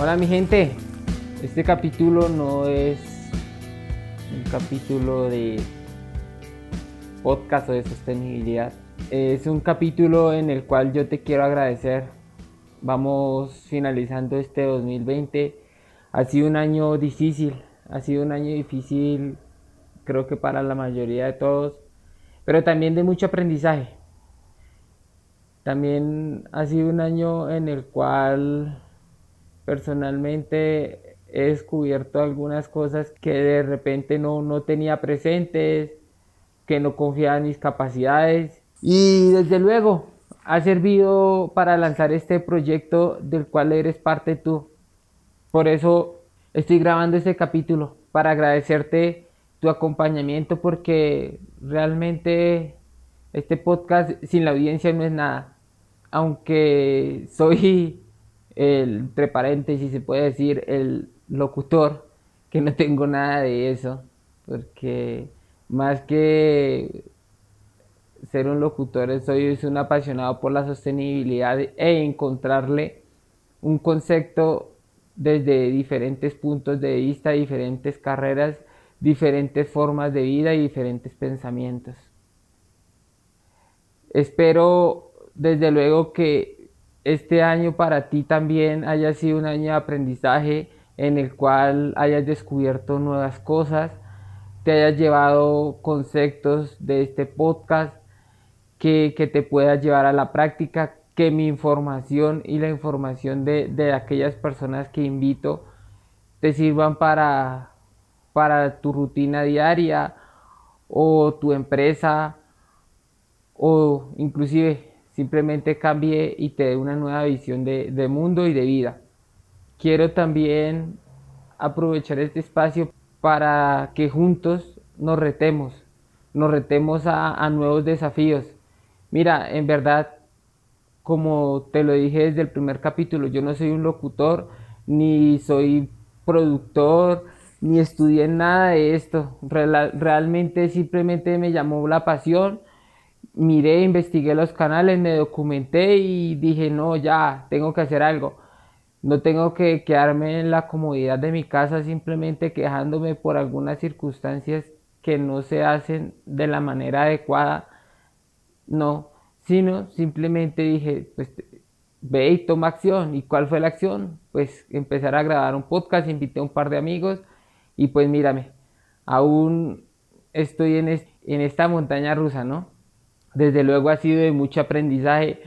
Hola mi gente, este capítulo no es un capítulo de podcast o de sostenibilidad. Es un capítulo en el cual yo te quiero agradecer. Vamos finalizando este 2020. Ha sido un año difícil, ha sido un año difícil creo que para la mayoría de todos, pero también de mucho aprendizaje. También ha sido un año en el cual personalmente he descubierto algunas cosas que de repente no, no tenía presentes, que no confiaba en mis capacidades y desde luego ha servido para lanzar este proyecto del cual eres parte tú. Por eso estoy grabando este capítulo, para agradecerte tu acompañamiento porque realmente este podcast sin la audiencia no es nada. Aunque soy el, entre paréntesis, se puede decir, el locutor, que no tengo nada de eso, porque más que ser un locutor, soy un apasionado por la sostenibilidad e encontrarle un concepto desde diferentes puntos de vista, diferentes carreras, diferentes formas de vida y diferentes pensamientos. Espero desde luego que este año para ti también haya sido un año de aprendizaje en el cual hayas descubierto nuevas cosas, te hayas llevado conceptos de este podcast que, te puedas llevar a la práctica, que mi información y la información de, de aquellas personas que invito te sirvan para, para tu rutina diaria o tu empresa o inclusive simplemente cambie y te dé una nueva visión de, mundo y de vida. Quiero también aprovechar este espacio para que juntos nos retemos, nos retemos a, nuevos desafíos. Mira, en verdad, como te lo dije desde el primer capítulo, yo no soy un locutor, ni soy productor, ni estudié nada de esto. realmente simplemente me llamó la pasión miré, investigué los canales, me documenté y dije, no, ya, tengo que hacer algo. No tengo que quedarme en la comodidad de mi casa simplemente quejándome por algunas circunstancias que no se hacen de la manera adecuada. No, sino simplemente dije, pues ve y toma acción. ¿Y cuál fue la acción? Pues empezar a grabar un podcast, invité a un par de amigos y pues mírame, aún estoy en, en esta montaña rusa, ¿no? Desde luego ha sido de mucho aprendizaje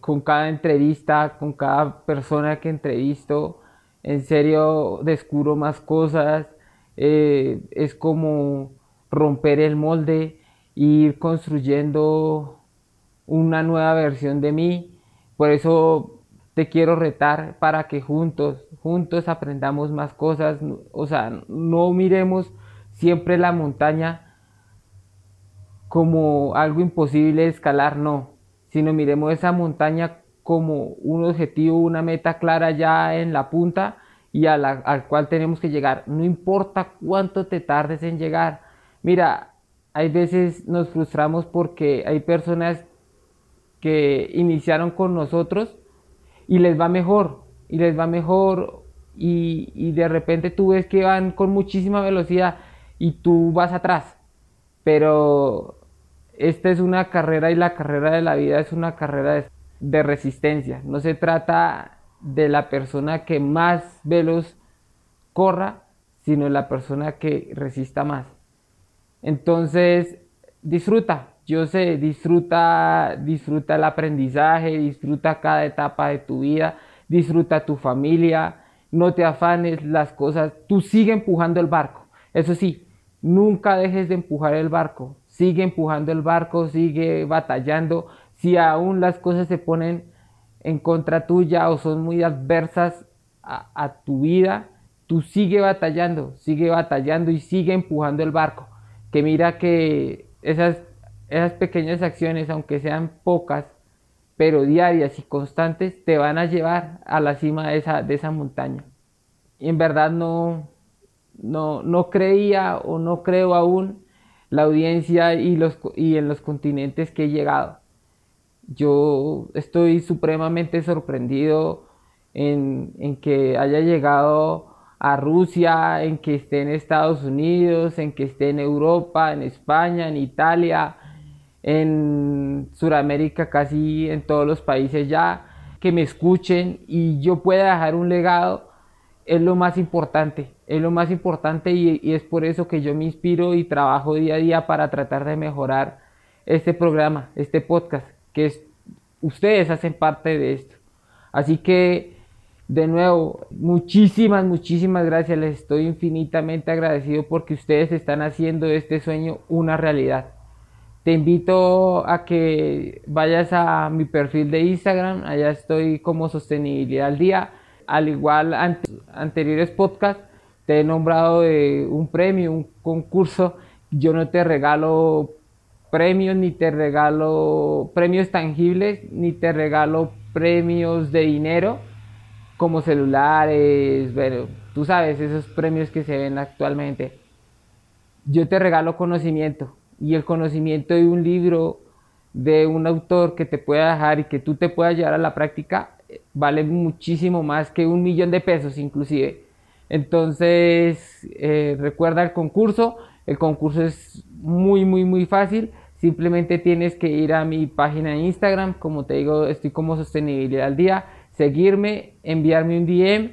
con cada entrevista, con cada persona que entrevisto. En serio descubro más cosas. Eh, es como romper el molde ir construyendo una nueva versión de mí. Por eso te quiero retar para que juntos, juntos aprendamos más cosas. O sea, no miremos siempre la montaña como algo imposible de escalar, no, sino miremos esa montaña como un objetivo, una meta clara ya en la punta y a la, al cual tenemos que llegar. No importa cuánto te tardes en llegar. Mira, hay veces nos frustramos porque hay personas que iniciaron con nosotros y les va mejor, y les va mejor, y, y de repente tú ves que van con muchísima velocidad y tú vas atrás. Pero esta es una carrera y la carrera de la vida es una carrera de, resistencia. No se trata de la persona que más veloz corra, sino la persona que resista más. Entonces, disfruta, yo sé, disfruta, disfruta el aprendizaje, disfruta cada etapa de tu vida, disfruta tu familia, no te afanes las cosas, tú sigue empujando el barco. Eso sí, nunca dejes de empujar el barco, sigue empujando el barco, sigue batallando. Si aún las cosas se ponen en contra tuya o son muy adversas a, tu vida, tú sigue batallando, sigue batallando y sigue empujando el barco. Que mira que esas, esas pequeñas acciones, aunque sean pocas, pero diarias y constantes, te van a llevar a la cima de esa, de esa montaña. Y en verdad no, no, no creía o no creo aún la audiencia y, los, y en los continentes que he llegado. Yo estoy supremamente sorprendido en, en que haya llegado a Rusia, en que esté en Estados Unidos, en que esté en Europa, en España, en Italia, en Sudamérica, casi en todos los países ya, que me escuchen y yo pueda dejar un legado, es lo más importante, es lo más importante y, es por eso que yo me inspiro y trabajo día a día para tratar de mejorar este programa, este podcast, que es, ustedes hacen parte de esto. Así que, de nuevo, muchísimas, muchísimas gracias, les estoy infinitamente agradecido porque ustedes están haciendo este sueño una realidad. Te invito a que vayas a mi perfil de Instagram, allá estoy como sostenibilidad al día. Al igual ante, anteriores podcasts, te he nombrado un premio, un concurso. Yo no te regalo premios, ni te regalo premios tangibles, ni te regalo premios de dinero como celulares, bueno, tú sabes, esos premios que se ven actualmente. Yo te regalo conocimiento, y el conocimiento de un libro de un autor que te pueda dejar y que tú te puedas llevar a la práctica vale muchísimo más que un millón de pesos inclusive. Entonces, eh, recuerda el concurso. El concurso es muy, muy, muy fácil. Simplemente tienes que ir a mi página de Instagram. Como te digo, estoy como sostenibilidad al día. Seguirme, enviarme un DM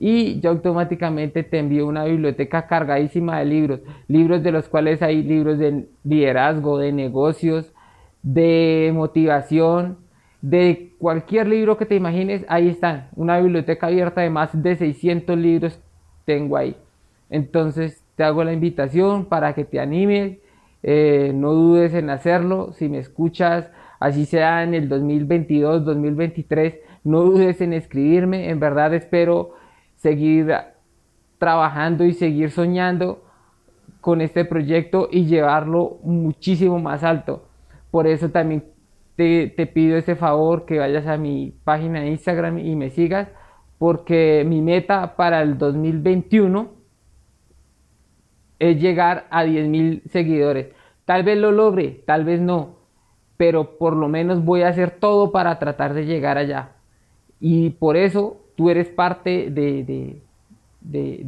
y yo automáticamente te envío una biblioteca cargadísima de libros, libros de los cuales hay libros de liderazgo, de negocios, de motivación, de cualquier libro que te imagines, ahí están, una biblioteca abierta de más de 600 libros tengo ahí. Entonces te hago la invitación para que te animes, eh, no dudes en hacerlo, si me escuchas, así sea en el 2022, 2023, no dudes en escribirme, en verdad espero seguir trabajando y seguir soñando con este proyecto y llevarlo muchísimo más alto. Por eso también te, pido ese favor que vayas a mi página de Instagram y me sigas, porque mi meta para el 2021 es llegar a 10.000 seguidores. Tal vez lo logre, tal vez no, pero por lo menos voy a hacer todo para tratar de llegar allá. Y por eso tú eres parte de,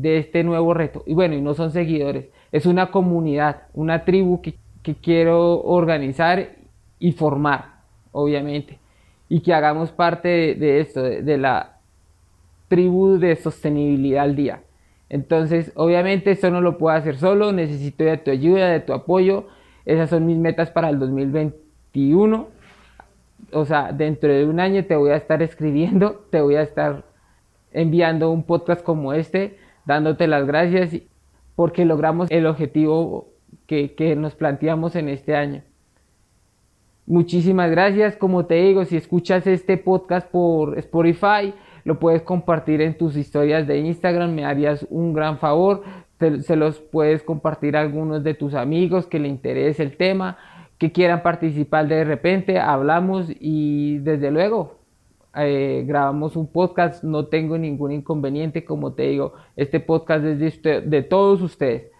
este nuevo reto. Y bueno, y no son seguidores, es una comunidad, una tribu que, quiero organizar y formar, obviamente. Y que hagamos parte de, esto, de, la tribu de sostenibilidad al día. Entonces, obviamente esto no lo puedo hacer solo, necesito de tu ayuda, de tu apoyo. Esas son mis metas para el 2021. O sea, dentro de un año te voy a estar escribiendo, te voy a estar enviando un podcast como este, dándote las gracias porque logramos el objetivo que, nos planteamos en este año. Muchísimas gracias, como te digo, si escuchas este podcast por Spotify, lo puedes compartir en tus historias de Instagram, me harías un gran favor, se los puedes compartir a algunos de tus amigos que le interese el tema, que quieran participar de repente, hablamos y desde luego eh, grabamos un podcast, no tengo ningún inconveniente, como te digo, este podcast es de, de todos ustedes.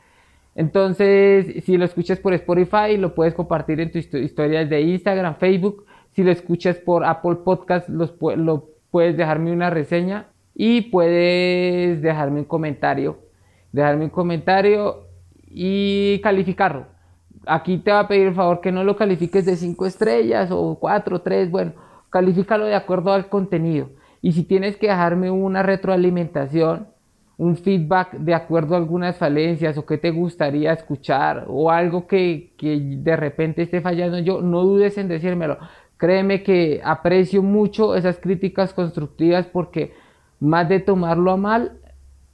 Entonces, si lo escuchas por Spotify, lo puedes compartir en tus historias de Instagram, Facebook. Si lo escuchas por Apple Podcast, lo puedes dejarme una reseña y puedes dejarme un comentario. Dejarme un comentario y calificarlo. Aquí te va a pedir el favor que no lo califiques de 5 estrellas o 4, 3, bueno califícalo de acuerdo al contenido. Y si tienes que dejarme una retroalimentación, un feedback de acuerdo a algunas falencias o que te gustaría escuchar o algo que, de repente esté fallando yo, no dudes en decírmelo. Créeme que aprecio mucho esas críticas constructivas porque más de tomarlo a mal,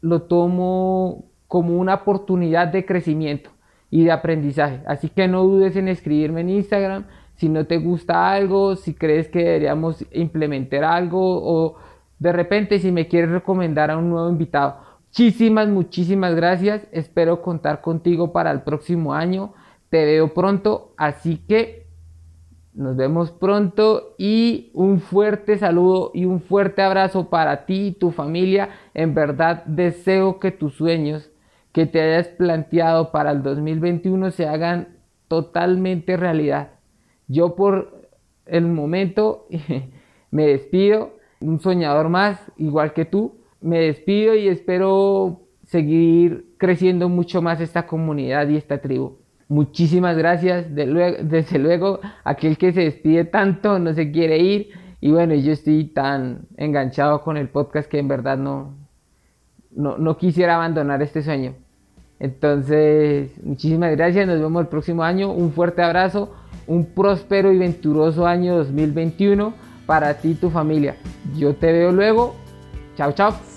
lo tomo como una oportunidad de crecimiento y de aprendizaje. Así que no dudes en escribirme en Instagram si no te gusta algo, si crees que deberíamos implementar algo o de repente si me quieres recomendar a un nuevo invitado. Muchísimas, muchísimas gracias. Espero contar contigo para el próximo año. Te veo pronto, así que nos vemos pronto y un fuerte saludo y un fuerte abrazo para ti y tu familia. En verdad deseo que tus sueños que te hayas planteado para el 2021 se hagan totalmente realidad. Yo por el momento me despido. un soñador más, igual que tú. Me despido y espero seguir creciendo mucho más esta comunidad y esta tribu. Muchísimas gracias, desde luego, aquel que se despide tanto no se quiere ir y bueno, yo estoy tan enganchado con el podcast que en verdad no, no, no quisiera abandonar este sueño. Entonces, muchísimas gracias, nos vemos el próximo año, un fuerte abrazo, un próspero y venturoso año 2021 para ti y tu familia. Yo te veo luego, chao chao.